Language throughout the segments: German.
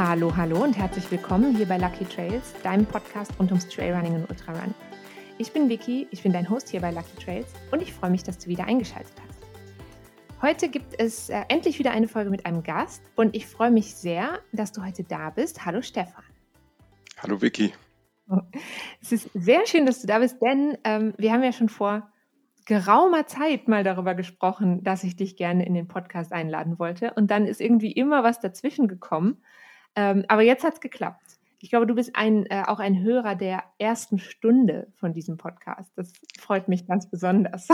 Hallo, hallo und herzlich willkommen hier bei Lucky Trails, deinem Podcast rund ums Trailrunning und Ultrarun. Ich bin Vicky, ich bin dein Host hier bei Lucky Trails und ich freue mich, dass du wieder eingeschaltet hast. Heute gibt es äh, endlich wieder eine Folge mit einem Gast und ich freue mich sehr, dass du heute da bist. Hallo Stefan. Hallo Vicky. Es ist sehr schön, dass du da bist, denn ähm, wir haben ja schon vor geraumer Zeit mal darüber gesprochen, dass ich dich gerne in den Podcast einladen wollte. Und dann ist irgendwie immer was dazwischen gekommen. Ähm, aber jetzt hat es geklappt. Ich glaube, du bist ein, äh, auch ein Hörer der ersten Stunde von diesem Podcast. Das freut mich ganz besonders.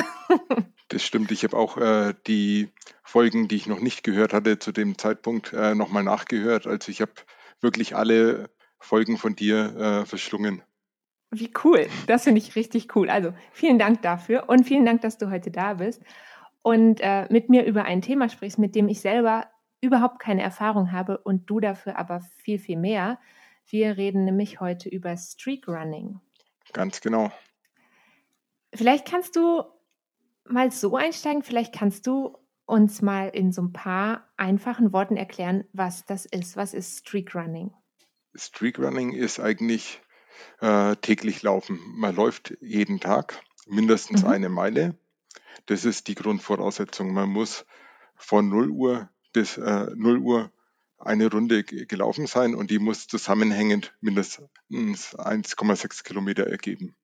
das stimmt. Ich habe auch äh, die Folgen, die ich noch nicht gehört hatte, zu dem Zeitpunkt äh, nochmal nachgehört. Also ich habe wirklich alle Folgen von dir äh, verschlungen. Wie cool. Das finde ich richtig cool. Also vielen Dank dafür und vielen Dank, dass du heute da bist und äh, mit mir über ein Thema sprichst, mit dem ich selber überhaupt keine Erfahrung habe und du dafür aber viel, viel mehr. Wir reden nämlich heute über Streak Running. Ganz genau. Vielleicht kannst du mal so einsteigen, vielleicht kannst du uns mal in so ein paar einfachen Worten erklären, was das ist. Was ist Streak Running? Streak Running ist eigentlich äh, täglich laufen. Man läuft jeden Tag mindestens mhm. eine Meile. Das ist die Grundvoraussetzung. Man muss von 0 Uhr bis äh, 0 Uhr eine Runde gelaufen sein und die muss zusammenhängend mindestens 1,6 Kilometer ergeben.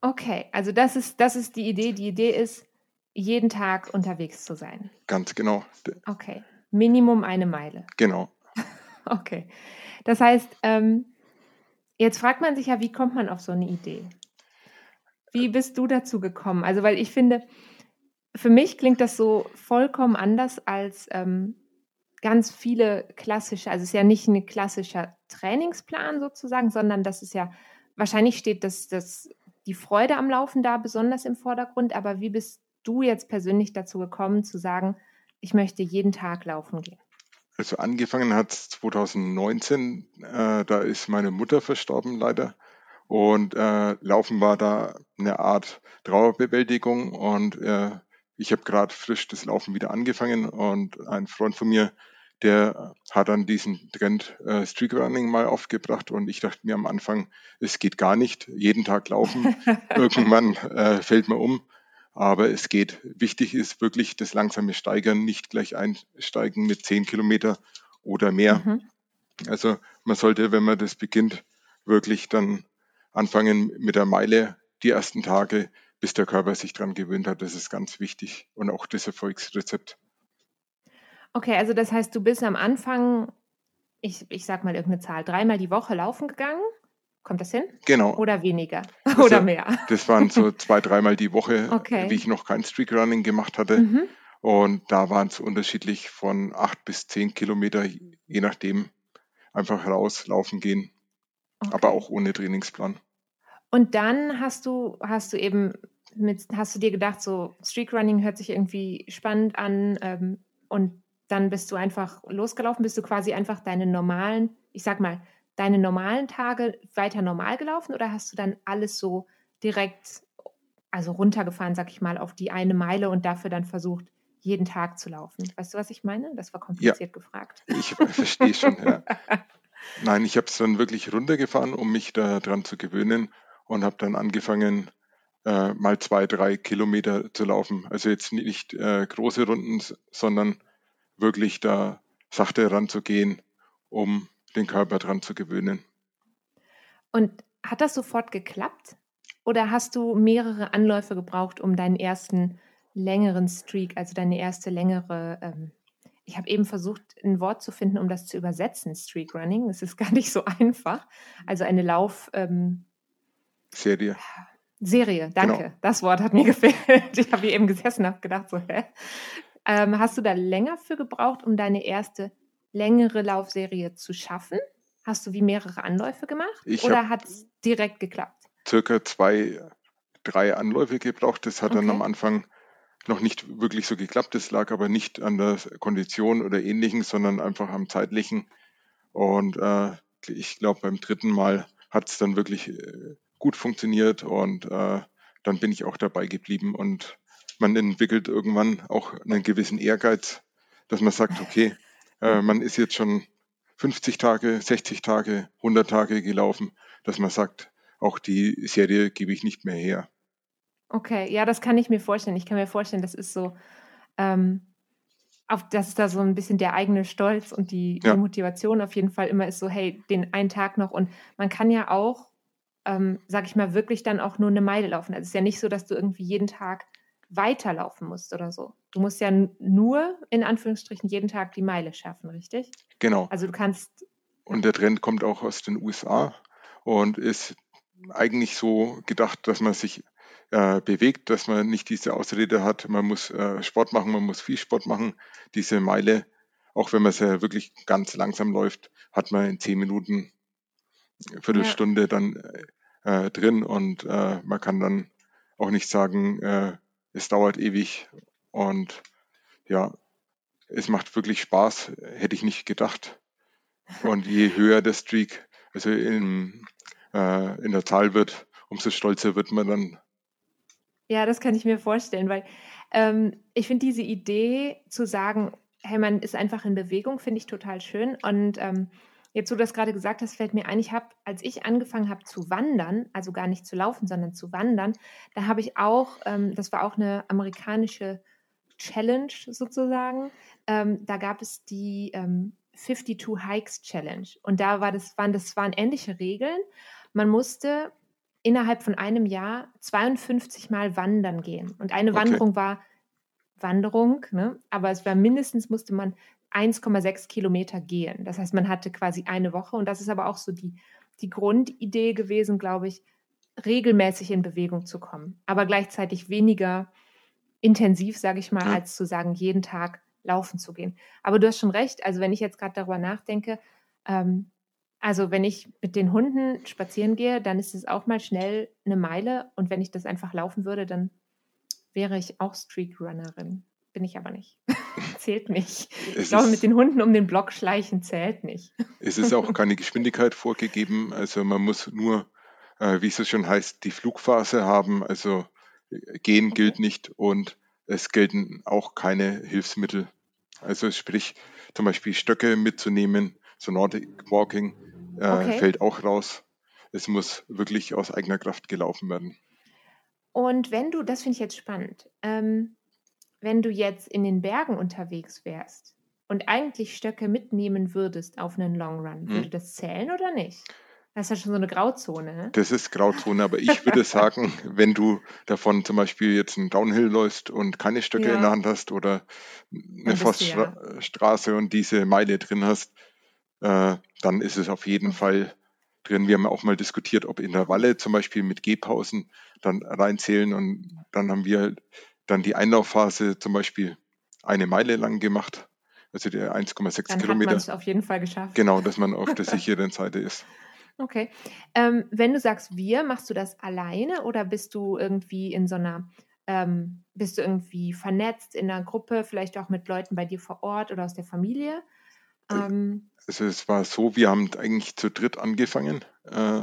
Okay, also das ist, das ist die Idee. Die Idee ist, jeden Tag unterwegs zu sein. Ganz genau. Okay, Minimum eine Meile. Genau. okay, das heißt, ähm, Jetzt fragt man sich ja, wie kommt man auf so eine Idee? Wie bist du dazu gekommen? Also, weil ich finde, für mich klingt das so vollkommen anders als ähm, ganz viele klassische, also es ist ja nicht ein klassischer Trainingsplan sozusagen, sondern das ist ja, wahrscheinlich steht das, das, die Freude am Laufen da besonders im Vordergrund, aber wie bist du jetzt persönlich dazu gekommen zu sagen, ich möchte jeden Tag laufen gehen? Also angefangen hat es 2019, äh, da ist meine Mutter verstorben leider. Und äh, Laufen war da eine Art Trauerbewältigung und äh, ich habe gerade frisch das Laufen wieder angefangen und ein Freund von mir, der hat dann diesen Trend äh, Streak Running mal aufgebracht und ich dachte mir am Anfang, es geht gar nicht, jeden Tag laufen. Irgendwann äh, fällt man um aber es geht. Wichtig ist wirklich das langsame Steigern, nicht gleich einsteigen mit 10 Kilometer oder mehr. Mhm. Also man sollte, wenn man das beginnt, wirklich dann anfangen mit der Meile die ersten Tage, bis der Körper sich dran gewöhnt hat. Das ist ganz wichtig und auch das Erfolgsrezept. Okay, also das heißt, du bist am Anfang, ich, ich sag mal irgendeine Zahl, dreimal die Woche laufen gegangen Kommt das hin? Genau. Oder weniger? Also, Oder mehr? Das waren so zwei, dreimal die Woche, okay. wie ich noch kein Streakrunning gemacht hatte. Mhm. Und da waren es unterschiedlich von acht bis zehn Kilometer, je nachdem, einfach rauslaufen gehen. Okay. Aber auch ohne Trainingsplan. Und dann hast du, hast du eben mit, hast du dir gedacht, so Streakrunning hört sich irgendwie spannend an ähm, und dann bist du einfach losgelaufen, bist du quasi einfach deine normalen, ich sag mal, deine normalen Tage weiter normal gelaufen oder hast du dann alles so direkt, also runtergefahren, sag ich mal, auf die eine Meile und dafür dann versucht, jeden Tag zu laufen? Weißt du, was ich meine? Das war kompliziert ja, gefragt. Ich verstehe schon, ja. Nein, ich habe es dann wirklich runtergefahren, um mich daran zu gewöhnen und habe dann angefangen, äh, mal zwei, drei Kilometer zu laufen. Also jetzt nicht äh, große Runden, sondern wirklich da sachte ranzugehen, um den Körper dran zu gewöhnen. Und hat das sofort geklappt? Oder hast du mehrere Anläufe gebraucht, um deinen ersten längeren Streak, also deine erste längere, ähm, ich habe eben versucht, ein Wort zu finden, um das zu übersetzen, Streak Running. Das ist gar nicht so einfach. Also eine Lauf... Ähm, Serie. Serie, danke. Genau. Das Wort hat mir gefehlt. Ich habe hier eben gesessen und habe gedacht, so, hä? Ähm, hast du da länger für gebraucht, um deine erste längere Laufserie zu schaffen? Hast du wie mehrere Anläufe gemacht ich oder hat es direkt geklappt? Circa zwei, drei Anläufe gebraucht. Das hat okay. dann am Anfang noch nicht wirklich so geklappt. Das lag aber nicht an der Kondition oder ähnlichen, sondern einfach am zeitlichen. Und äh, ich glaube, beim dritten Mal hat es dann wirklich äh, gut funktioniert und äh, dann bin ich auch dabei geblieben. Und man entwickelt irgendwann auch einen gewissen Ehrgeiz, dass man sagt, okay, äh, man ist jetzt schon 50 Tage, 60 Tage, 100 Tage gelaufen, dass man sagt, auch die Serie gebe ich nicht mehr her. Okay, ja, das kann ich mir vorstellen. Ich kann mir vorstellen, das ist so, ähm, auf, das ist da so ein bisschen der eigene Stolz und die, ja. die, Motivation auf jeden Fall immer ist so, hey, den einen Tag noch. Und man kann ja auch, ähm, sag ich mal, wirklich dann auch nur eine Meile laufen. Also es ist ja nicht so, dass du irgendwie jeden Tag weiterlaufen musst oder so. Du musst ja nur, in Anführungsstrichen, jeden Tag die Meile schaffen, richtig? Genau. Also du kannst. Und der Trend kommt auch aus den USA und ist eigentlich so gedacht, dass man sich äh, bewegt, dass man nicht diese Ausrede hat, man muss äh, Sport machen, man muss viel Sport machen. Diese Meile, auch wenn man sie wirklich ganz langsam läuft, hat man in zehn Minuten, Viertelstunde ja. dann äh, drin und äh, man kann dann auch nicht sagen, äh, es dauert ewig und ja, es macht wirklich Spaß, hätte ich nicht gedacht. Und je höher der Streak, also in, äh, in der Zahl wird, umso stolzer wird man dann. Ja, das kann ich mir vorstellen, weil ähm, ich finde diese Idee zu sagen, hey, man ist einfach in Bewegung, finde ich total schön. Und ähm, Jetzt, wo du das gerade gesagt hast, fällt mir ein, ich habe, als ich angefangen habe zu wandern, also gar nicht zu laufen, sondern zu wandern, da habe ich auch, ähm, das war auch eine amerikanische Challenge sozusagen. Ähm, da gab es die ähm, 52 Hikes Challenge. Und da war das, waren, das waren ähnliche Regeln. Man musste innerhalb von einem Jahr 52 Mal wandern gehen. Und eine okay. Wanderung war Wanderung, ne? aber es war mindestens musste man 1,6 Kilometer gehen. Das heißt, man hatte quasi eine Woche und das ist aber auch so die, die Grundidee gewesen, glaube ich, regelmäßig in Bewegung zu kommen, aber gleichzeitig weniger intensiv, sage ich mal, als zu sagen, jeden Tag laufen zu gehen. Aber du hast schon recht, also wenn ich jetzt gerade darüber nachdenke, ähm, also wenn ich mit den Hunden spazieren gehe, dann ist es auch mal schnell eine Meile und wenn ich das einfach laufen würde, dann wäre ich auch Streakrunnerin. Bin ich aber nicht. zählt nicht. Es ich glaube, mit den Hunden um den Block schleichen zählt nicht. Es ist auch keine Geschwindigkeit vorgegeben. Also man muss nur, äh, wie es so schon heißt, die Flugphase haben. Also äh, gehen okay. gilt nicht und es gelten auch keine Hilfsmittel. Also sprich, zum Beispiel Stöcke mitzunehmen, so Nordic Walking äh, okay. fällt auch raus. Es muss wirklich aus eigener Kraft gelaufen werden. Und wenn du, das finde ich jetzt spannend, ähm, wenn du jetzt in den Bergen unterwegs wärst und eigentlich Stöcke mitnehmen würdest auf einen Long Run, würde hm. das zählen oder nicht? Das ist ja schon so eine Grauzone. Ne? Das ist Grauzone, aber ich würde sagen, wenn du davon zum Beispiel jetzt einen Downhill läufst und keine Stöcke ja. in der Hand hast oder eine Forststraße ja. und diese Meile drin hast, äh, dann ist es auf jeden Fall drin. Wir haben auch mal diskutiert, ob Intervalle zum Beispiel mit Gehpausen dann reinzählen und dann haben wir dann die Einlaufphase zum Beispiel eine Meile lang gemacht, also der 1,6 Kilometer. Dann hat man es auf jeden Fall geschafft. Genau, dass man auf der sicheren Seite ist. Okay. Ähm, wenn du sagst wir, machst du das alleine oder bist du irgendwie in so einer, ähm, bist du irgendwie vernetzt in einer Gruppe, vielleicht auch mit Leuten bei dir vor Ort oder aus der Familie? Ähm, also es war so, wir haben eigentlich zu dritt angefangen. Äh,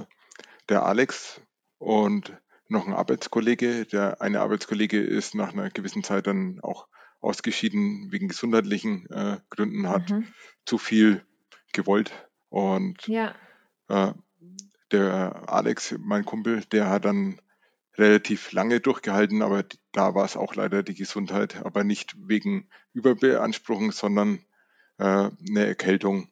der Alex und noch ein Arbeitskollege. Der eine Arbeitskollege ist nach einer gewissen Zeit dann auch ausgeschieden wegen gesundheitlichen äh, Gründen, hat mhm. zu viel gewollt. Und ja. äh, der Alex, mein Kumpel, der hat dann relativ lange durchgehalten, aber da war es auch leider die Gesundheit, aber nicht wegen Überbeanspruchung, sondern äh, eine Erkältung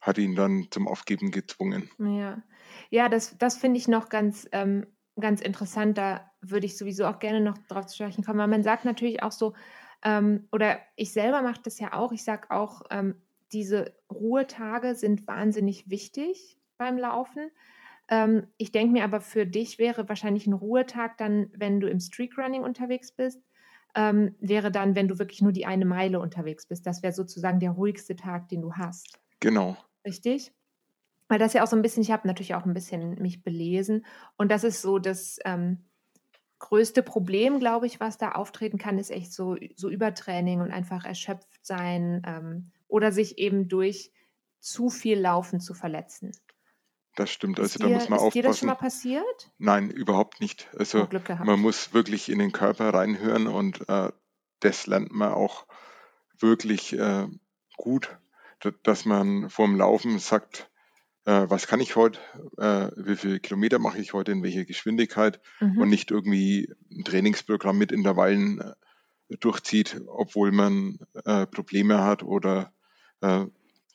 hat ihn dann zum Aufgeben gezwungen. Ja, ja das, das finde ich noch ganz ähm, ganz interessant. Da würde ich sowieso auch gerne noch drauf zu sprechen kommen. Aber man sagt natürlich auch so, ähm, oder ich selber mache das ja auch, ich sage auch, ähm, diese Ruhetage sind wahnsinnig wichtig beim Laufen. Ähm, ich denke mir aber, für dich wäre wahrscheinlich ein Ruhetag dann, wenn du im Streakrunning unterwegs bist, ähm, wäre dann, wenn du wirklich nur die eine Meile unterwegs bist. Das wäre sozusagen der ruhigste Tag, den du hast. Genau. Richtig? weil das ja auch so ein bisschen, ich habe natürlich auch ein bisschen mich belesen und das ist so das ähm, größte Problem, glaube ich, was da auftreten kann, ist echt so, so Übertraining und einfach erschöpft sein ähm, oder sich eben durch zu viel Laufen zu verletzen. Das stimmt, also ist da dir, muss man ist aufpassen. Ist dir das schon mal passiert? Nein, überhaupt nicht. Also man muss wirklich in den Körper reinhören und äh, das lernt man auch wirklich äh, gut dass man vorm Laufen sagt, äh, was kann ich heute, äh, wie viele Kilometer mache ich heute, in welcher Geschwindigkeit mhm. und nicht irgendwie ein Trainingsprogramm mit Intervallen äh, durchzieht, obwohl man äh, Probleme hat oder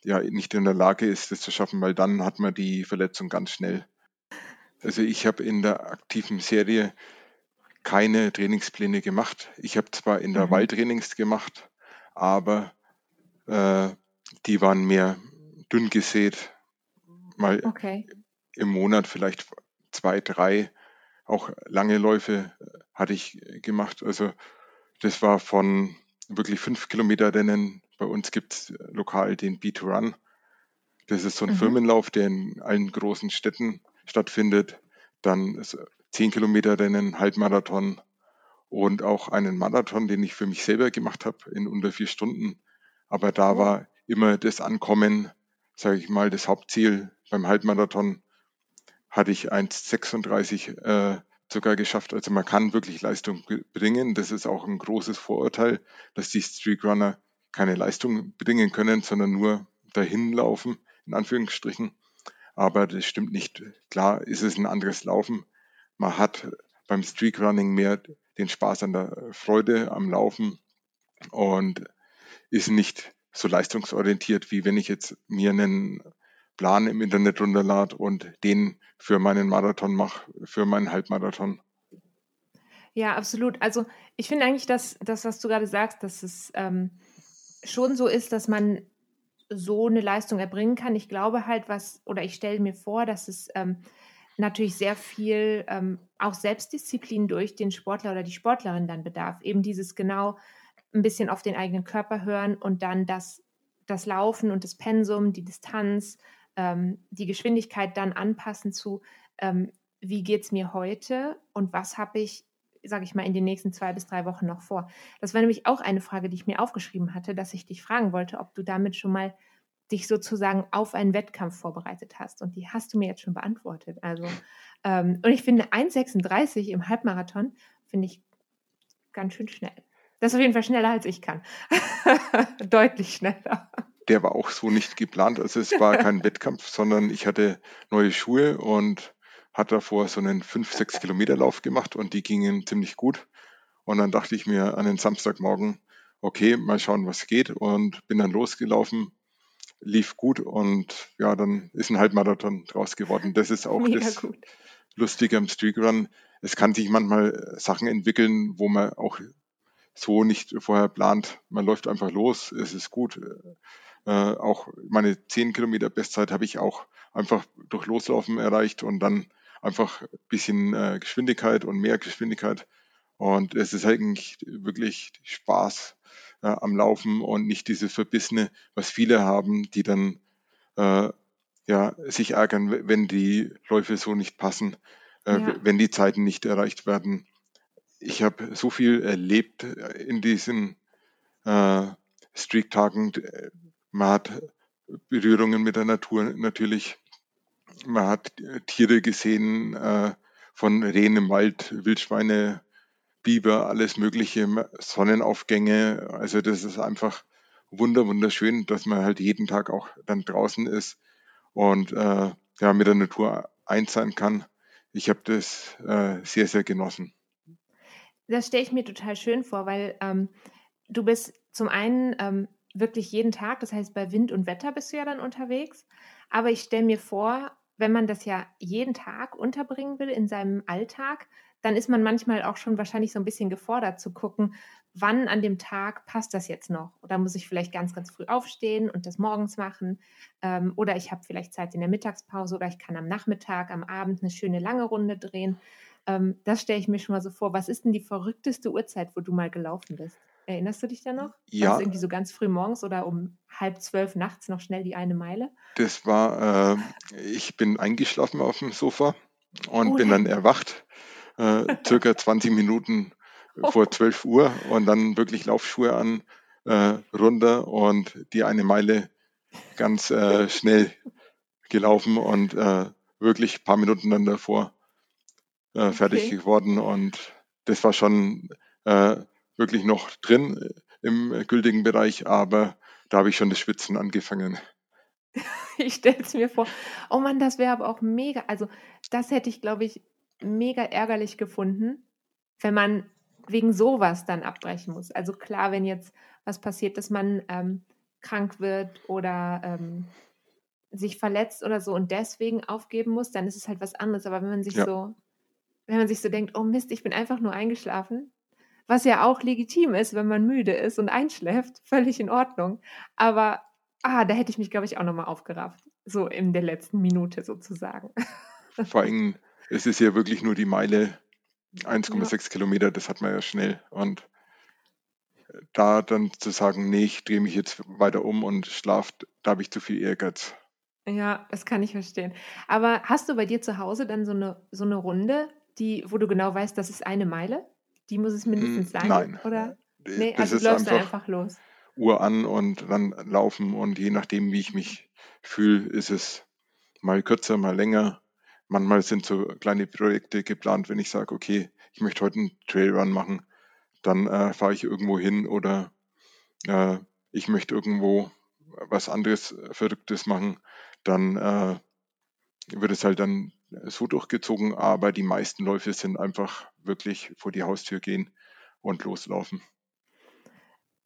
ja nicht in der Lage ist, das zu schaffen, weil dann hat man die Verletzung ganz schnell. Also ich habe in der aktiven Serie keine Trainingspläne gemacht. Ich habe zwar Intervalltrainings mhm. gemacht, aber äh, die waren mehr dünn gesät, mal okay. im Monat vielleicht zwei, drei. Auch lange Läufe hatte ich gemacht. Also das war von wirklich fünf Kilometer Rennen. Bei uns gibt es lokal den B2Run. Das ist so ein mhm. Firmenlauf, der in allen großen Städten stattfindet. Dann zehn Kilometer Rennen, Halbmarathon und auch einen Marathon, den ich für mich selber gemacht habe in unter vier Stunden. Aber da oh. war immer das Ankommen, sage ich mal, das Hauptziel. Beim Halbmarathon hatte ich 1,36 äh, sogar geschafft. Also man kann wirklich Leistung bringen. Das ist auch ein großes Vorurteil, dass die Streakrunner keine Leistung bringen können, sondern nur dahin laufen, in Anführungsstrichen. Aber das stimmt nicht. Klar ist es ein anderes Laufen. Man hat beim Streakrunning mehr den Spaß an der Freude am Laufen und ist nicht so leistungsorientiert, wie wenn ich jetzt mir einen Plan im Internet runterlade und den für meinen Marathon mache, für meinen Halbmarathon. Ja, absolut. Also ich finde eigentlich, dass das, was du gerade sagst, dass es ähm, schon so ist, dass man so eine Leistung erbringen kann. Ich glaube halt, was, oder ich stelle mir vor, dass es ähm, natürlich sehr viel ähm, auch Selbstdisziplin durch den Sportler oder die Sportlerin dann bedarf. Eben dieses genau ein bisschen auf den eigenen Körper hören und dann das, das Laufen und das Pensum, die Distanz, ähm, die Geschwindigkeit dann anpassen zu, ähm, wie geht es mir heute und was habe ich, sage ich mal, in den nächsten zwei bis drei Wochen noch vor. Das war nämlich auch eine Frage, die ich mir aufgeschrieben hatte, dass ich dich fragen wollte, ob du damit schon mal dich sozusagen auf einen Wettkampf vorbereitet hast. Und die hast du mir jetzt schon beantwortet. Also, ähm, und ich finde 1,36 im Halbmarathon finde ich ganz schön schnell. Das ist auf jeden Fall schneller als ich kann. Deutlich schneller. Der war auch so nicht geplant. Also es war kein Wettkampf, sondern ich hatte neue Schuhe und hatte davor so einen 5-6 Kilometer Lauf gemacht und die gingen ziemlich gut. Und dann dachte ich mir an den Samstagmorgen, okay, mal schauen, was geht und bin dann losgelaufen lief gut und ja, dann ist ein Halbmarathon draus geworden. Das ist auch Mega das gut. Lustige am Streakrun. Es kann sich manchmal Sachen entwickeln, wo man auch so nicht vorher plant. Man läuft einfach los, es ist gut. Äh, auch meine 10 Kilometer Bestzeit habe ich auch einfach durch Loslaufen erreicht und dann einfach ein bisschen äh, Geschwindigkeit und mehr Geschwindigkeit. Und es ist eigentlich wirklich Spaß äh, am Laufen und nicht diese Verbissene, was viele haben, die dann äh, ja, sich ärgern, wenn die Läufe so nicht passen, äh, ja. wenn die Zeiten nicht erreicht werden. Ich habe so viel erlebt in diesen äh, Streak-Tagen. Man hat Berührungen mit der Natur natürlich. Man hat Tiere gesehen, äh, von Rehen im Wald, Wildschweine, Biber, alles mögliche, Sonnenaufgänge. Also das ist einfach wunder, wunderschön, dass man halt jeden Tag auch dann draußen ist und äh, ja, mit der Natur eins sein kann. Ich habe das äh, sehr, sehr genossen. Das stelle ich mir total schön vor, weil ähm, du bist zum einen ähm, wirklich jeden Tag, das heißt bei Wind und Wetter bist du ja dann unterwegs, aber ich stelle mir vor, wenn man das ja jeden Tag unterbringen will in seinem Alltag, dann ist man manchmal auch schon wahrscheinlich so ein bisschen gefordert zu gucken, wann an dem Tag passt das jetzt noch? Oder muss ich vielleicht ganz, ganz früh aufstehen und das morgens machen? Ähm, oder ich habe vielleicht Zeit in der Mittagspause oder ich kann am Nachmittag, am Abend eine schöne lange Runde drehen. Ähm, das stelle ich mir schon mal so vor. Was ist denn die verrückteste Uhrzeit, wo du mal gelaufen bist? Erinnerst du dich da noch? Ja. War irgendwie so ganz früh morgens oder um halb zwölf nachts noch schnell die eine Meile? Das war, äh, ich bin eingeschlafen auf dem Sofa und oh, bin dann erwacht äh, circa 20 Minuten vor 12 Uhr und dann wirklich Laufschuhe an, äh, runter und die eine Meile ganz äh, schnell gelaufen und äh, wirklich ein paar Minuten dann davor äh, fertig okay. geworden und das war schon äh, wirklich noch drin im gültigen Bereich, aber da habe ich schon das Schwitzen angefangen. Ich stelle es mir vor. Oh Mann, das wäre aber auch mega. Also, das hätte ich, glaube ich, mega ärgerlich gefunden, wenn man wegen sowas dann abbrechen muss. Also klar, wenn jetzt was passiert, dass man ähm, krank wird oder ähm, sich verletzt oder so und deswegen aufgeben muss, dann ist es halt was anderes. Aber wenn man sich ja. so, wenn man sich so denkt, oh Mist, ich bin einfach nur eingeschlafen, was ja auch legitim ist, wenn man müde ist und einschläft, völlig in Ordnung. Aber ah, da hätte ich mich, glaube ich, auch nochmal aufgerafft. So in der letzten Minute sozusagen. Vor allem, es ist ja wirklich nur die Meile 1,6 ja. Kilometer, das hat man ja schnell. Und da dann zu sagen, nee, ich drehe mich jetzt weiter um und schlafe, da habe ich zu viel Ehrgeiz. Ja, das kann ich verstehen. Aber hast du bei dir zu Hause dann so eine, so eine Runde, die, wo du genau weißt, das ist eine Meile? Die muss es mindestens hm, sein? Nein. Oder? Nee, das also du läufst einfach, einfach los. Uhr an und dann laufen und je nachdem, wie ich mich fühle, ist es mal kürzer, mal länger. Manchmal sind so kleine Projekte geplant, wenn ich sage, okay, ich möchte heute einen Trailrun machen, dann äh, fahre ich irgendwo hin oder äh, ich möchte irgendwo was anderes Verrücktes machen, dann äh, wird es halt dann so durchgezogen, aber die meisten Läufe sind einfach wirklich vor die Haustür gehen und loslaufen.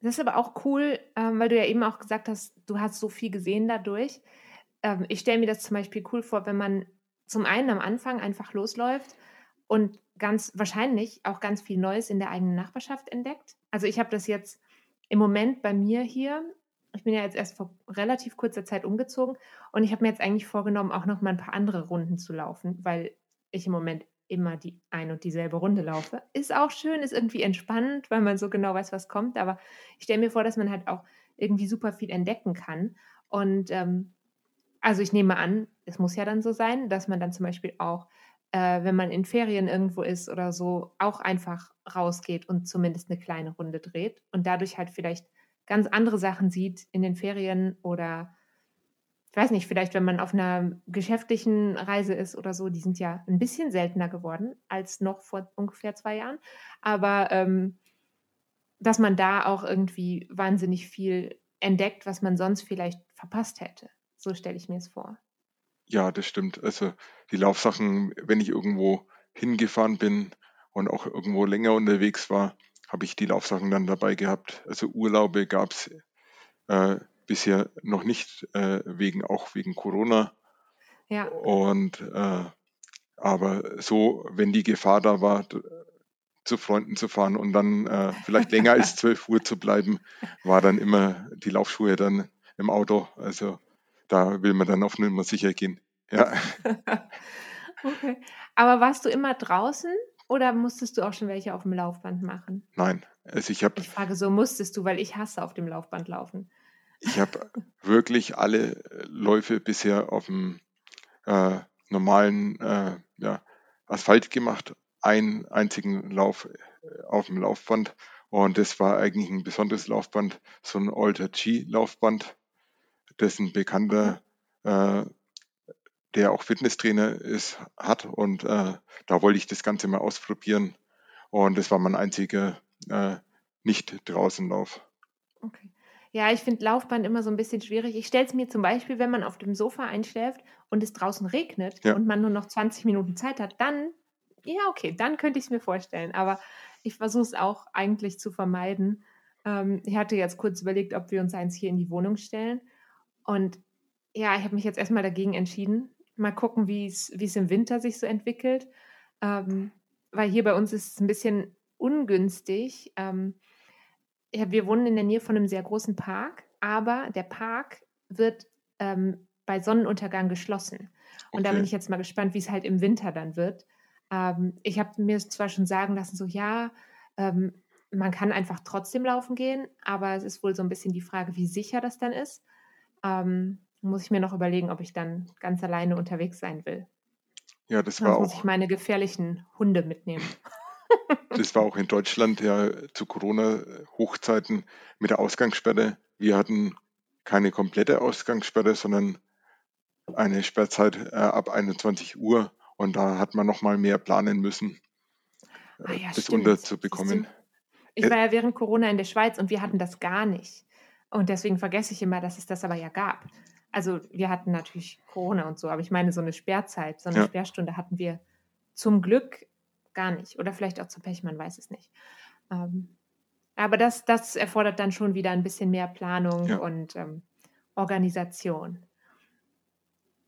Das ist aber auch cool, ähm, weil du ja eben auch gesagt hast, du hast so viel gesehen dadurch. Ähm, ich stelle mir das zum Beispiel cool vor, wenn man zum einen am Anfang einfach losläuft und ganz wahrscheinlich auch ganz viel Neues in der eigenen Nachbarschaft entdeckt. Also ich habe das jetzt im Moment bei mir hier. Ich bin ja jetzt erst vor relativ kurzer Zeit umgezogen und ich habe mir jetzt eigentlich vorgenommen, auch noch mal ein paar andere Runden zu laufen, weil ich im Moment immer die ein und dieselbe Runde laufe. Ist auch schön, ist irgendwie entspannend, weil man so genau weiß, was kommt. Aber ich stelle mir vor, dass man halt auch irgendwie super viel entdecken kann. Und ähm, also ich nehme an, es muss ja dann so sein, dass man dann zum Beispiel auch, äh, wenn man in Ferien irgendwo ist oder so, auch einfach rausgeht und zumindest eine kleine Runde dreht und dadurch halt vielleicht ganz andere Sachen sieht in den Ferien oder ich weiß nicht, vielleicht wenn man auf einer geschäftlichen Reise ist oder so, die sind ja ein bisschen seltener geworden als noch vor ungefähr zwei Jahren. Aber ähm, dass man da auch irgendwie wahnsinnig viel entdeckt, was man sonst vielleicht verpasst hätte. So stelle ich mir es vor. Ja, das stimmt. Also die Laufsachen, wenn ich irgendwo hingefahren bin und auch irgendwo länger unterwegs war, habe ich die Laufsachen dann dabei gehabt. Also Urlaube gab es äh, bisher noch nicht, äh, wegen auch wegen Corona. Ja. Und äh, aber so, wenn die Gefahr da war, zu Freunden zu fahren und dann äh, vielleicht länger als zwölf Uhr zu bleiben, war dann immer die Laufschuhe dann im Auto. Also da will man dann auf Nummer sicher gehen. Ja. okay. Aber warst du immer draußen oder musstest du auch schon welche auf dem Laufband machen? Nein, also ich habe. Ich frage so, musstest du, weil ich hasse auf dem Laufband laufen. Ich habe wirklich alle äh, Läufe bisher auf dem äh, normalen äh, ja, Asphalt gemacht. Einen einzigen Lauf äh, auf dem Laufband. Und das war eigentlich ein besonderes Laufband, so ein Alter G-Laufband, dessen Bekannter, äh, der auch Fitnesstrainer ist, hat. Und äh, da wollte ich das Ganze mal ausprobieren. Und das war mein einziger äh, nicht draußen Lauf. Okay. Ja, ich finde Laufband immer so ein bisschen schwierig. Ich stelle es mir zum Beispiel, wenn man auf dem Sofa einschläft und es draußen regnet ja. und man nur noch 20 Minuten Zeit hat, dann, ja, okay, dann könnte ich es mir vorstellen. Aber ich versuche es auch eigentlich zu vermeiden. Ähm, ich hatte jetzt kurz überlegt, ob wir uns eins hier in die Wohnung stellen. Und ja, ich habe mich jetzt erstmal dagegen entschieden. Mal gucken, wie es im Winter sich so entwickelt. Ähm, weil hier bei uns ist es ein bisschen ungünstig. Ähm, ja, wir wohnen in der Nähe von einem sehr großen Park, aber der Park wird ähm, bei Sonnenuntergang geschlossen. Und okay. da bin ich jetzt mal gespannt, wie es halt im Winter dann wird. Ähm, ich habe mir zwar schon sagen lassen, so ja, ähm, man kann einfach trotzdem laufen gehen, aber es ist wohl so ein bisschen die Frage, wie sicher das dann ist. Ähm, muss ich mir noch überlegen, ob ich dann ganz alleine unterwegs sein will. Ja, das war Sonst auch. muss ich meine gefährlichen Hunde mitnehmen. Das war auch in Deutschland ja zu Corona-Hochzeiten mit der Ausgangssperre. Wir hatten keine komplette Ausgangssperre, sondern eine Sperrzeit äh, ab 21 Uhr und da hat man noch mal mehr planen müssen, äh, ah ja, das unterzubekommen. Ich war ja während Corona in der Schweiz und wir hatten das gar nicht. Und deswegen vergesse ich immer, dass es das aber ja gab. Also wir hatten natürlich Corona und so, aber ich meine, so eine Sperrzeit, so eine Ja. Sperrstunde hatten wir zum Glück gar nicht. Oder vielleicht auch zu Pech, man weiß es nicht. Ähm, aber das, das erfordert dann schon wieder ein bisschen mehr Planung Ja. und ähm, Organisation.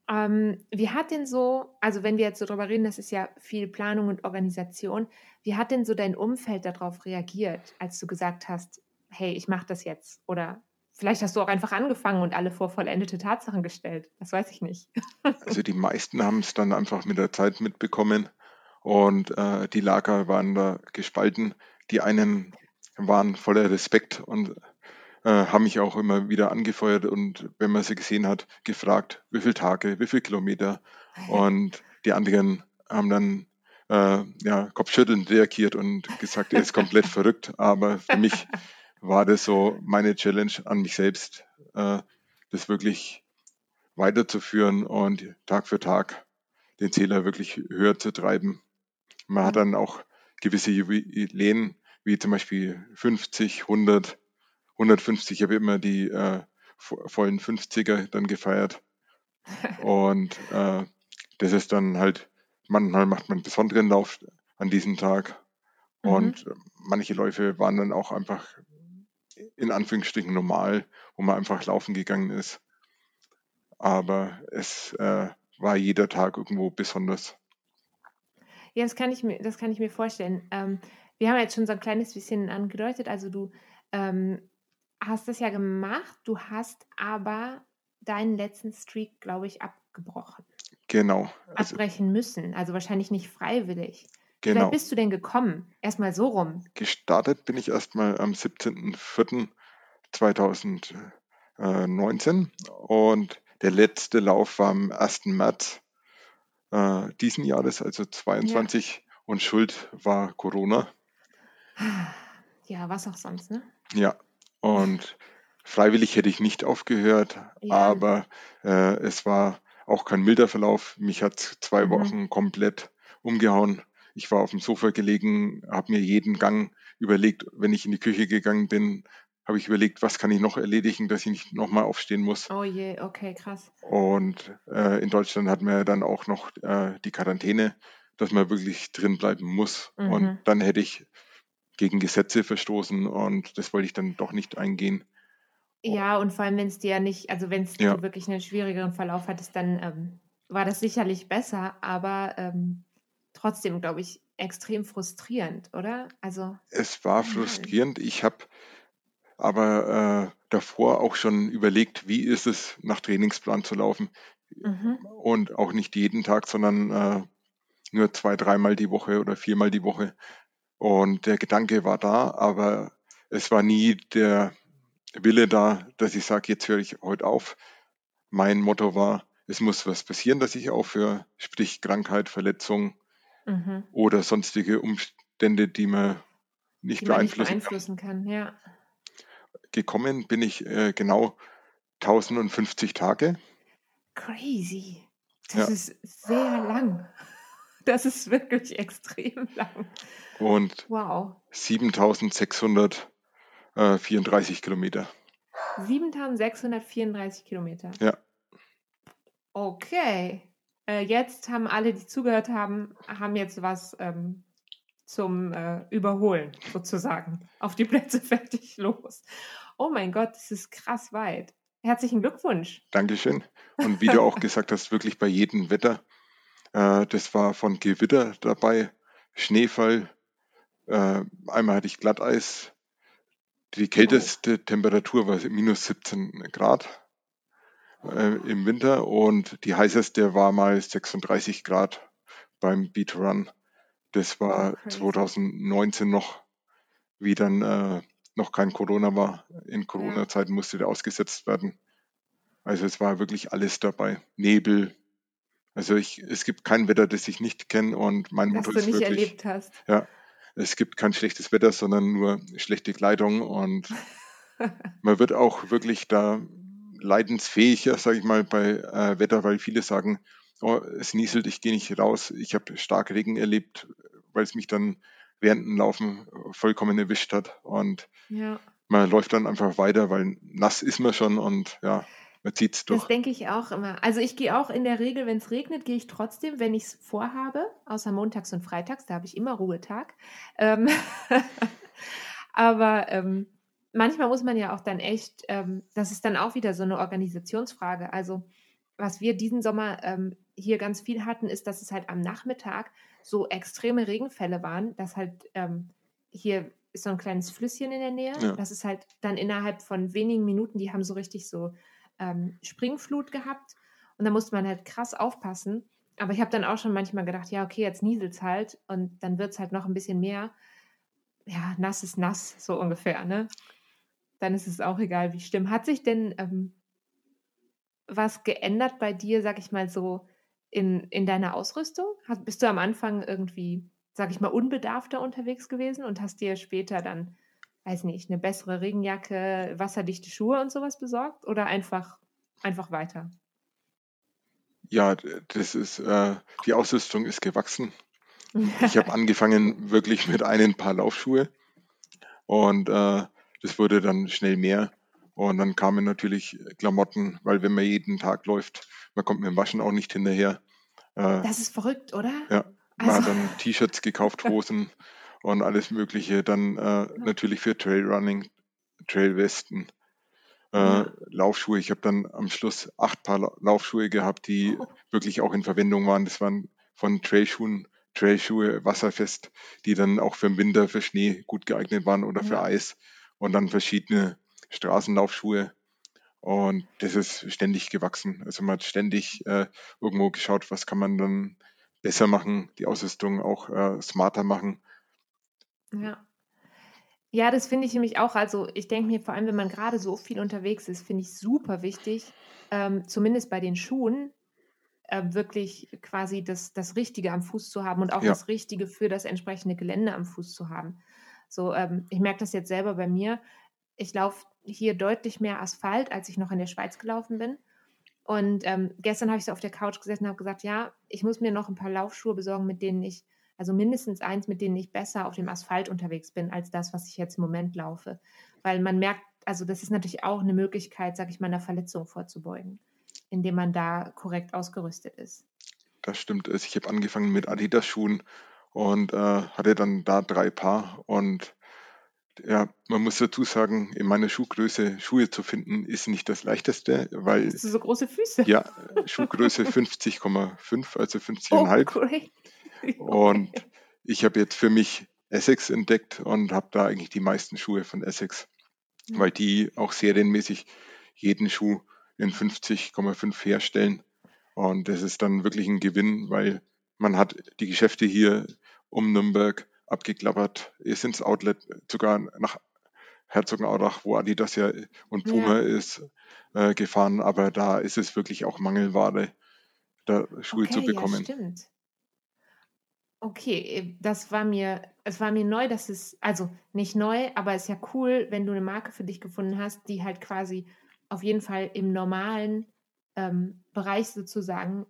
Ähm, wie hat denn so, also wenn wir jetzt so drüber reden, das ist ja viel Planung und Organisation, wie hat denn so dein Umfeld darauf reagiert, als du gesagt hast, hey, ich mache das jetzt? Oder vielleicht hast du auch einfach angefangen und alle vor vollendete Tatsachen gestellt. Das weiß ich nicht. Also die meisten haben es dann einfach mit der Zeit mitbekommen und äh, die Lager waren da gespalten. Die einen waren voller Respekt und äh, haben mich auch immer wieder angefeuert und wenn man sie gesehen hat, gefragt, wie viele Tage, wie viele Kilometer. Und die anderen haben dann äh, ja, kopfschüttelnd reagiert und gesagt, er ist komplett verrückt. Aber für mich war das so meine Challenge an mich selbst, äh, das wirklich weiterzuführen und Tag für Tag den Zähler wirklich höher zu treiben. Man hat dann auch gewisse Jubiläen, wie zum Beispiel 50, 100, 150. Ich habe immer die äh, vo- vollen 50er dann gefeiert. Und äh, das ist dann halt, manchmal macht man einen besonderen Lauf an diesem Tag. Und manche Läufe waren dann auch einfach in Anführungsstrichen normal, wo man einfach laufen gegangen ist. Aber es äh, war jeder Tag irgendwo besonders. Ja, das kann ich mir, das kann ich mir vorstellen. Ähm, wir haben jetzt schon so ein kleines bisschen angedeutet. Also du ähm, hast das ja gemacht, du hast aber deinen letzten Streak, glaube ich, abgebrochen, Genau. Also, abbrechen müssen. Also wahrscheinlich nicht freiwillig. Wie genau. bist du denn gekommen? Erstmal so rum. Gestartet bin ich erstmal am 17.04.2019 und der letzte Lauf war am 1. März äh, diesen Jahres, also 22 und Schuld war Corona. Ja, was auch sonst, ne? Ja, und freiwillig hätte ich nicht aufgehört, Ja. aber äh, es war auch kein milder Verlauf. Mich hat zwei Mhm. Wochen komplett umgehauen. Ich war auf dem Sofa gelegen, habe mir jeden Gang überlegt, wenn ich in die Küche gegangen bin, habe ich überlegt, was kann ich noch erledigen, dass ich nicht nochmal aufstehen muss. Oh je, okay, krass. Und äh, in Deutschland hat man ja dann auch noch äh, die Quarantäne, dass man wirklich drin bleiben muss. Mhm. Und dann hätte ich gegen Gesetze verstoßen und das wollte ich dann doch nicht eingehen. Ja, und vor allem, wenn es dir ja nicht, also wenn es Ja. wirklich einen schwierigeren Verlauf hattest, dann ähm, war das sicherlich besser, aber ähm, trotzdem, glaube ich, extrem frustrierend, oder? Also, Es war frustrierend. Ich habe aber äh, davor auch schon überlegt, wie ist es, nach Trainingsplan zu laufen. mhm. Und auch nicht jeden Tag, sondern äh, nur zwei, dreimal die Woche oder viermal die Woche. Und der Gedanke war da, aber es war nie der Wille da, dass ich sage, jetzt höre ich heute auf. Mein Motto war, es muss was passieren, dass ich aufhöre, sprich Krankheit, Verletzung Mhm. oder sonstige Umstände, die man nicht Die man nicht beeinflussen kann. beeinflussen kann, ja. Gekommen bin ich äh, genau 1050 Tage. Crazy. Das Ja. ist sehr lang. Das ist wirklich extrem lang. und Wow. 7634 Kilometer. 7634 Kilometer. Ja. Okay. Äh, jetzt haben alle, die zugehört haben, haben jetzt was ähm, zum äh, Überholen sozusagen. Auf die Plätze fertig los. Oh mein Gott, das ist krass weit. Herzlichen Glückwunsch. Dankeschön. Und wie du auch gesagt hast, wirklich bei jedem Wetter. Äh, das war von Gewitter dabei, Schneefall. Äh, einmal hatte ich Glatteis. Die kälteste Temperatur war minus 17 Grad äh, im Winter und die heißeste war mal 36 Grad beim Beat Run. Das war crazy. 2019 noch, wie dann äh, noch kein Corona war. In Corona-Zeiten musste der ausgesetzt werden. Also es war wirklich alles dabei. Nebel. Also ich, es gibt kein Wetter, das ich nicht kenne und mein Das Motto du ist nicht wirklich, erlebt hast. ja, es gibt kein schlechtes Wetter, sondern nur schlechte Kleidung und man wird auch wirklich da leidensfähiger, sage ich mal, bei äh, Wetter, weil viele sagen, oh, es nieselt, ich gehe nicht raus. Ich habe stark Regen erlebt, weil es mich dann während dem Laufen vollkommen erwischt hat. Und Ja. man läuft dann einfach weiter, weil nass ist man schon und ja, man zieht es durch. Das denke ich auch immer. Also ich gehe auch in der Regel, wenn es regnet, gehe ich trotzdem, wenn ich es vorhabe, außer montags und freitags, da habe ich immer Ruhetag. Ähm Aber ähm, manchmal muss man ja auch dann echt, ähm, das ist dann auch wieder so eine Organisationsfrage. Also was wir diesen Sommer ähm, hier ganz viel hatten, ist, dass es halt am Nachmittag so extreme Regenfälle waren, dass halt ähm, hier ist so ein kleines Flüsschen in der Nähe. Ja. Das ist halt dann innerhalb von wenigen Minuten, die haben so richtig so ähm, Springflut gehabt. Und da musste man halt krass aufpassen. Aber ich habe dann auch schon manchmal gedacht, ja, okay, jetzt nieselt es halt und dann wird es halt noch ein bisschen mehr. Ja, nass ist nass, so ungefähr, ne? Dann ist es auch egal, wie stimmt. Hat sich denn ähm, was geändert bei dir, sag ich mal so, in, in deiner Ausrüstung? Hast, bist du am Anfang irgendwie, sag ich mal, unbedarfter unterwegs gewesen und hast dir später dann, weiß nicht, eine bessere Regenjacke, wasserdichte Schuhe und sowas besorgt oder einfach, einfach weiter? Ja, das ist, äh, die Ausrüstung ist gewachsen. Ich habe angefangen wirklich mit einem Paar Laufschuhe und äh, das wurde dann schnell mehr. Und dann kamen natürlich Klamotten, weil wenn man jeden Tag läuft, man kommt mit dem Waschen auch nicht hinterher. Äh, das ist verrückt, oder? Ja, man also. hat dann T-Shirts gekauft, Hosen und alles Mögliche. Dann äh, natürlich für Trailrunning, Trailwesten, äh, ja. Laufschuhe. Ich habe dann am Schluss acht Paar Laufschuhe gehabt, die oh. wirklich auch in Verwendung waren. Das waren von Trailschuhen, Trailschuhe wasserfest, die dann auch für den Winter, für Schnee gut geeignet waren oder ja. für Eis. Und dann verschiedene Straßenlaufschuhe. Und das ist ständig gewachsen. Also man hat ständig äh, irgendwo geschaut, was kann man dann besser machen, die Ausrüstung auch äh, smarter machen. Ja. Ja, das finde ich nämlich auch. Also ich denke mir, vor allem, wenn man gerade so viel unterwegs ist, finde ich super wichtig, ähm, zumindest bei den Schuhen, äh, wirklich quasi das, das Richtige am Fuß zu haben und auch ja. das Richtige für das entsprechende Gelände am Fuß zu haben. So, ähm, ich merke das jetzt selber bei mir ich laufe hier deutlich mehr Asphalt, als ich noch in der Schweiz gelaufen bin. Und ähm, gestern habe ich so auf der Couch gesessen und habe gesagt, ja, ich muss mir noch ein paar Laufschuhe besorgen, mit denen ich, also mindestens eins, mit denen ich besser auf dem Asphalt unterwegs bin, als das, was ich jetzt im Moment laufe. Weil man merkt, also das ist natürlich auch eine Möglichkeit, sage ich mal, einer Verletzung vorzubeugen, indem man da korrekt ausgerüstet ist. Das stimmt. Also ich habe angefangen mit Adidas-Schuhen und äh, hatte dann da drei Paar und ja, man muss dazu sagen, in meiner Schuhgröße Schuhe zu finden, ist nicht das leichteste, weil. Hast du so große Füße? Ja, Schuhgröße 50,5, also 50,5. Oh, Und ich habe jetzt für mich Essex entdeckt und habe da eigentlich die meisten Schuhe von Essex, mhm. weil die auch serienmäßig jeden Schuh in 50,5 herstellen. Und das ist dann wirklich ein Gewinn, weil man hat die Geschäfte hier um Nürnberg abgeklappert, ist ins Outlet, sogar nach Herzogenaurach, wo Adidas ja und Puma ja. ist, äh, gefahren. Aber da ist es wirklich auch Mangelware, da Schuhe okay, zu bekommen. Ja, stimmt. Okay, äh, das war mir, es war mir neu, dass es, also nicht neu, aber es ist ja cool, wenn du eine Marke für dich gefunden hast, die halt quasi auf jeden Fall im normalen ähm, Bereich sozusagen,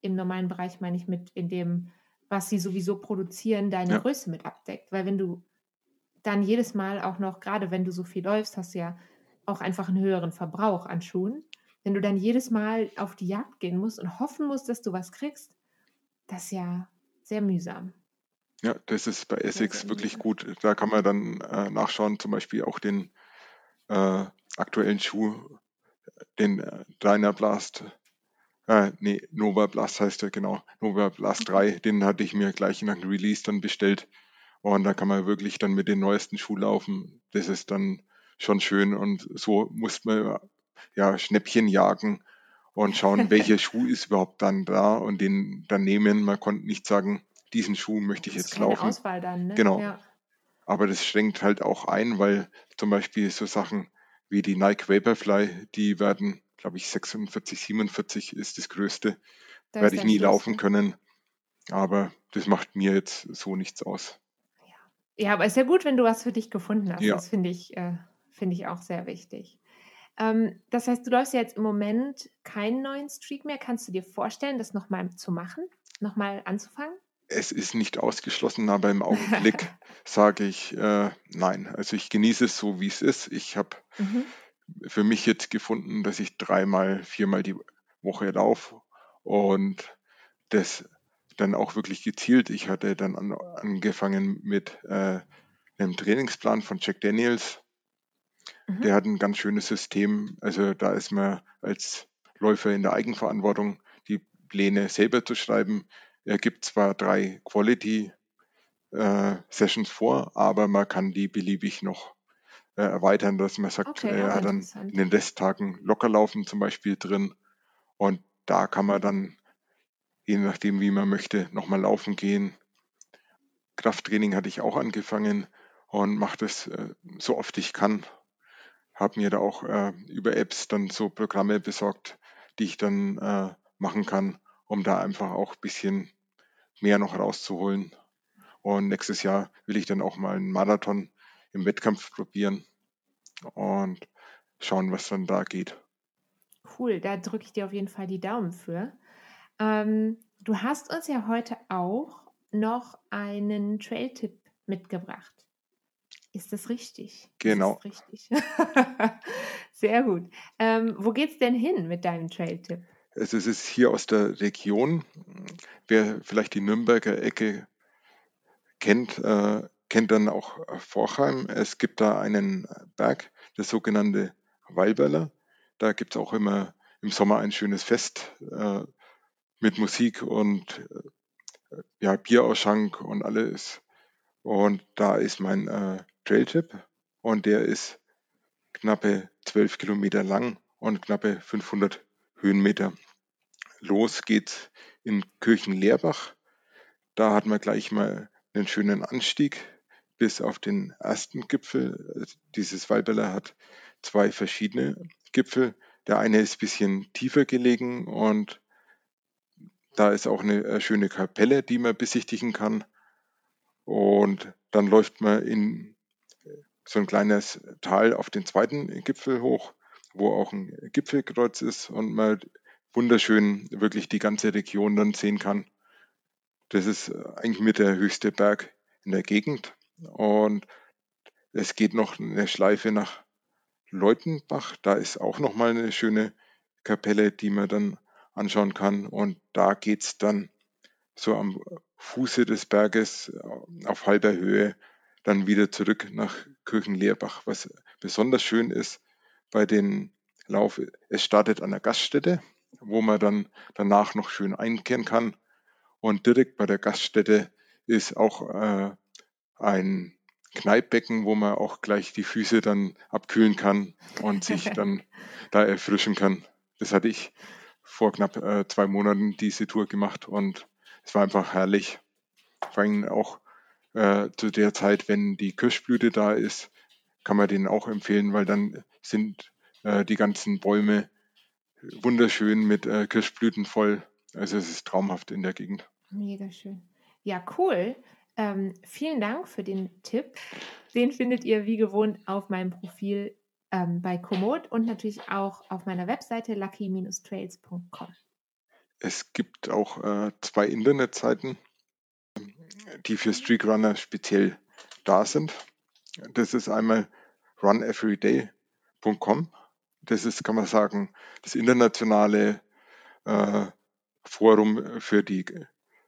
im normalen Bereich meine ich mit in dem was sie sowieso produzieren, deine ja. Größe mit abdeckt. Weil wenn du dann jedes Mal auch noch, gerade wenn du so viel läufst, hast du ja auch einfach einen höheren Verbrauch an Schuhen. Wenn du dann jedes Mal auf die Jagd gehen musst und hoffen musst, dass du was kriegst, das ist ja sehr mühsam. Ja, das ist bei Essex wirklich gut. Da kann man dann äh, nachschauen, zum Beispiel auch den äh, aktuellen Schuh, den äh, Dyna Blast äh, nee, Nova Blast heißt er, genau. Nova Blast 3, den hatte ich mir gleich nach dem Release dann bestellt. Und da kann man wirklich dann mit den neuesten Schuhen laufen. Das ist dann schon schön. Und so muss man ja Schnäppchen jagen und schauen, welcher Schuh ist überhaupt dann da und den dann nehmen. Man konnte nicht sagen, diesen Schuh möchte ich jetzt laufen. Auswahl dann, ne? Genau. Ja. Aber das schränkt halt auch ein, weil zum Beispiel so Sachen wie die Nike Vaporfly, die werden glaube ich, 46, 47 ist das größte. Da Werde ich nie Schluss, laufen ne? können. Aber das macht mir jetzt so nichts aus. Ja. ja, aber ist ja gut, wenn du was für dich gefunden hast. Ja. Das finde ich, äh, find ich auch sehr wichtig. Ähm, das heißt, du läufst ja jetzt im Moment keinen neuen Streak mehr. Kannst du dir vorstellen, das nochmal zu machen? Nochmal anzufangen? es ist nicht ausgeschlossen, aber im Augenblick sage ich äh, nein. Also ich genieße es so, wie es ist. Ich habe mhm. Für mich jetzt gefunden, dass ich dreimal, viermal die Woche laufe und das dann auch wirklich gezielt. Ich hatte dann an, angefangen mit äh, einem Trainingsplan von Jack Daniels. Mhm. Der hat ein ganz schönes System. Also da ist man als Läufer in der Eigenverantwortung, die Pläne selber zu schreiben. Er gibt zwar drei Quality äh, Sessions vor, aber man kann die beliebig noch äh, erweitern, dass man sagt, okay, er hat dann in den Resttagen Lockerlaufen zum Beispiel drin und da kann man dann, je nachdem wie man möchte, nochmal laufen gehen. Krafttraining hatte ich auch angefangen und mache das äh, so oft ich kann. Habe mir da auch äh, über Apps dann so Programme besorgt, die ich dann äh, machen kann, um da einfach auch ein bisschen mehr noch rauszuholen. Und nächstes Jahr will ich dann auch mal einen Marathon im Wettkampf probieren und schauen, was dann da geht. Cool, da drücke ich dir auf jeden Fall die Daumen für. Ähm, du hast uns ja heute auch noch einen Trail-Tipp mitgebracht. Ist das richtig? Genau. Das richtig? Sehr gut. Ähm, wo geht's denn hin mit deinem Trail-Tipp? Also es ist hier aus der Region. Wer vielleicht die Nürnberger Ecke kennt, äh, kennt dann auch Forchheim. Es gibt da einen Berg, das sogenannte Weilberler. Da gibt es auch immer im Sommer ein schönes Fest äh, mit Musik und äh, ja, Bierausschank und alles. Und da ist mein äh, Trailtip und der ist knappe 12 Kilometer lang und knappe 500 Höhenmeter. Los geht's in Kirchenlehrbach. Da hat man gleich mal einen schönen Anstieg bis auf den ersten Gipfel. Dieses Walberler hat zwei verschiedene Gipfel. Der eine ist ein bisschen tiefer gelegen und da ist auch eine äh, schöne Kapelle, die man besichtigen kann. Und dann läuft man in so ein kleines Tal auf den zweiten Gipfel hoch, wo auch ein Gipfelkreuz ist und man wunderschön wirklich die ganze Region dann sehen kann. Das ist eigentlich mit der höchste Berg in der Gegend. Und es geht noch eine Schleife nach Leutenbach. Da ist auch nochmal eine schöne Kapelle, die man dann anschauen kann. Und da geht es dann so am Fuße des Berges auf halber Höhe dann wieder zurück nach Kirchenlehrbach. Was besonders schön ist bei den Lauf, es startet an der Gaststätte, wo man dann danach noch schön einkehren kann. Und direkt bei der Gaststätte ist auch äh, ein Kneippbecken, wo man auch gleich die Füße dann abkühlen kann und sich dann da erfrischen kann. Das hatte ich vor knapp äh, zwei Monaten diese Tour gemacht und es war einfach herrlich. Vor allem auch äh, zu der Zeit, wenn die Kirschblüte da ist, kann man den auch empfehlen, weil dann sind äh, die ganzen Bäume wunderschön mit äh, Kirschblüten voll. Also es ist traumhaft in der Gegend. Mega schön. Ja, cool. Ähm, vielen Dank für den Tipp. Den findet ihr wie gewohnt auf meinem Profil ähm, bei Komoot und natürlich auch auf meiner Webseite lucky-trails.com. Es gibt auch äh, zwei Internetseiten, die für Streakrunner speziell da sind. Das ist einmal runeveryday.com. Das ist, kann man sagen, das internationale äh, Forum für die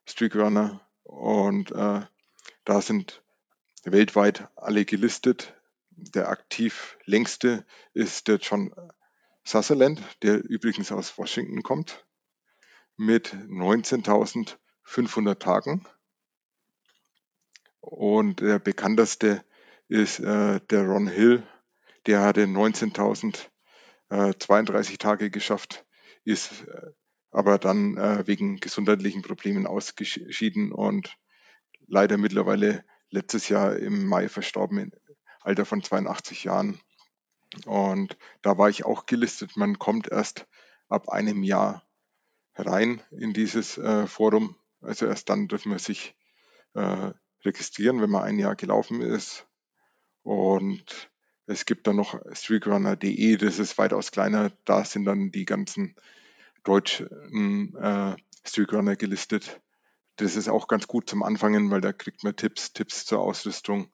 Streakrunner. Und äh, da sind weltweit alle gelistet. Der aktiv längste ist der John Sutherland, der übrigens aus Washington kommt, mit 19.500 Tagen. Und der bekannteste ist äh, der Ron Hill, der hatte 19.032 Tage geschafft, ist äh, aber dann äh, wegen gesundheitlichen Problemen ausgeschieden und leider mittlerweile letztes Jahr im Mai verstorben, im Alter von 82 Jahren. Und da war ich auch gelistet. Man kommt erst ab einem Jahr rein in dieses äh, Forum. Also erst dann dürfen wir sich äh, registrieren, wenn man ein Jahr gelaufen ist. Und es gibt dann noch streakrunner.de, das ist weitaus kleiner. Da sind dann die ganzen deutschen äh, Streakrunner gelistet. Das ist auch ganz gut zum Anfangen, weil da kriegt man Tipps, Tipps zur Ausrüstung.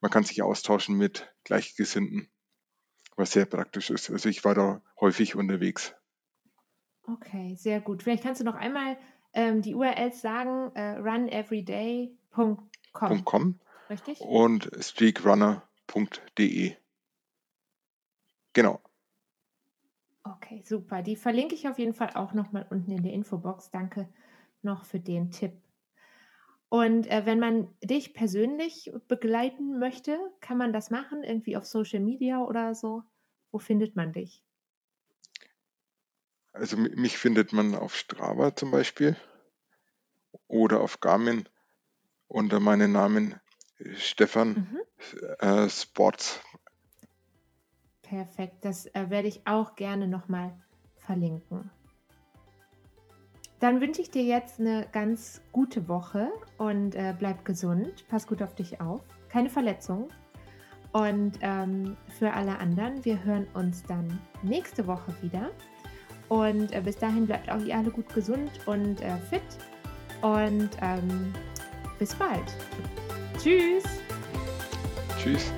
Man kann sich austauschen mit Gleichgesinnten, was sehr praktisch ist. Also ich war da häufig unterwegs. Okay, sehr gut. Vielleicht kannst du noch einmal ähm, die URLs sagen, äh, runeveryday.com. .com Richtig? Und streakrunner.de. Genau. Okay, super. Die verlinke ich auf jeden Fall auch nochmal unten in der Infobox. Danke noch für den Tipp. Und äh, wenn man dich persönlich begleiten möchte, kann man das machen, irgendwie auf Social Media oder so. Wo findet man dich? Also mich findet man auf Strava zum Beispiel oder auf Garmin unter meinem Namen Stefan mhm. äh, Sports. Perfekt, das äh, werde ich auch gerne nochmal verlinken. Dann wünsche ich dir jetzt eine ganz gute Woche und äh, bleib gesund. Pass gut auf dich auf. Keine Verletzungen. Und ähm, für alle anderen, wir hören uns dann nächste Woche wieder. Und äh, bis dahin bleibt auch ihr alle gut gesund und äh, fit. Und ähm, bis bald. Tschüss. Tschüss.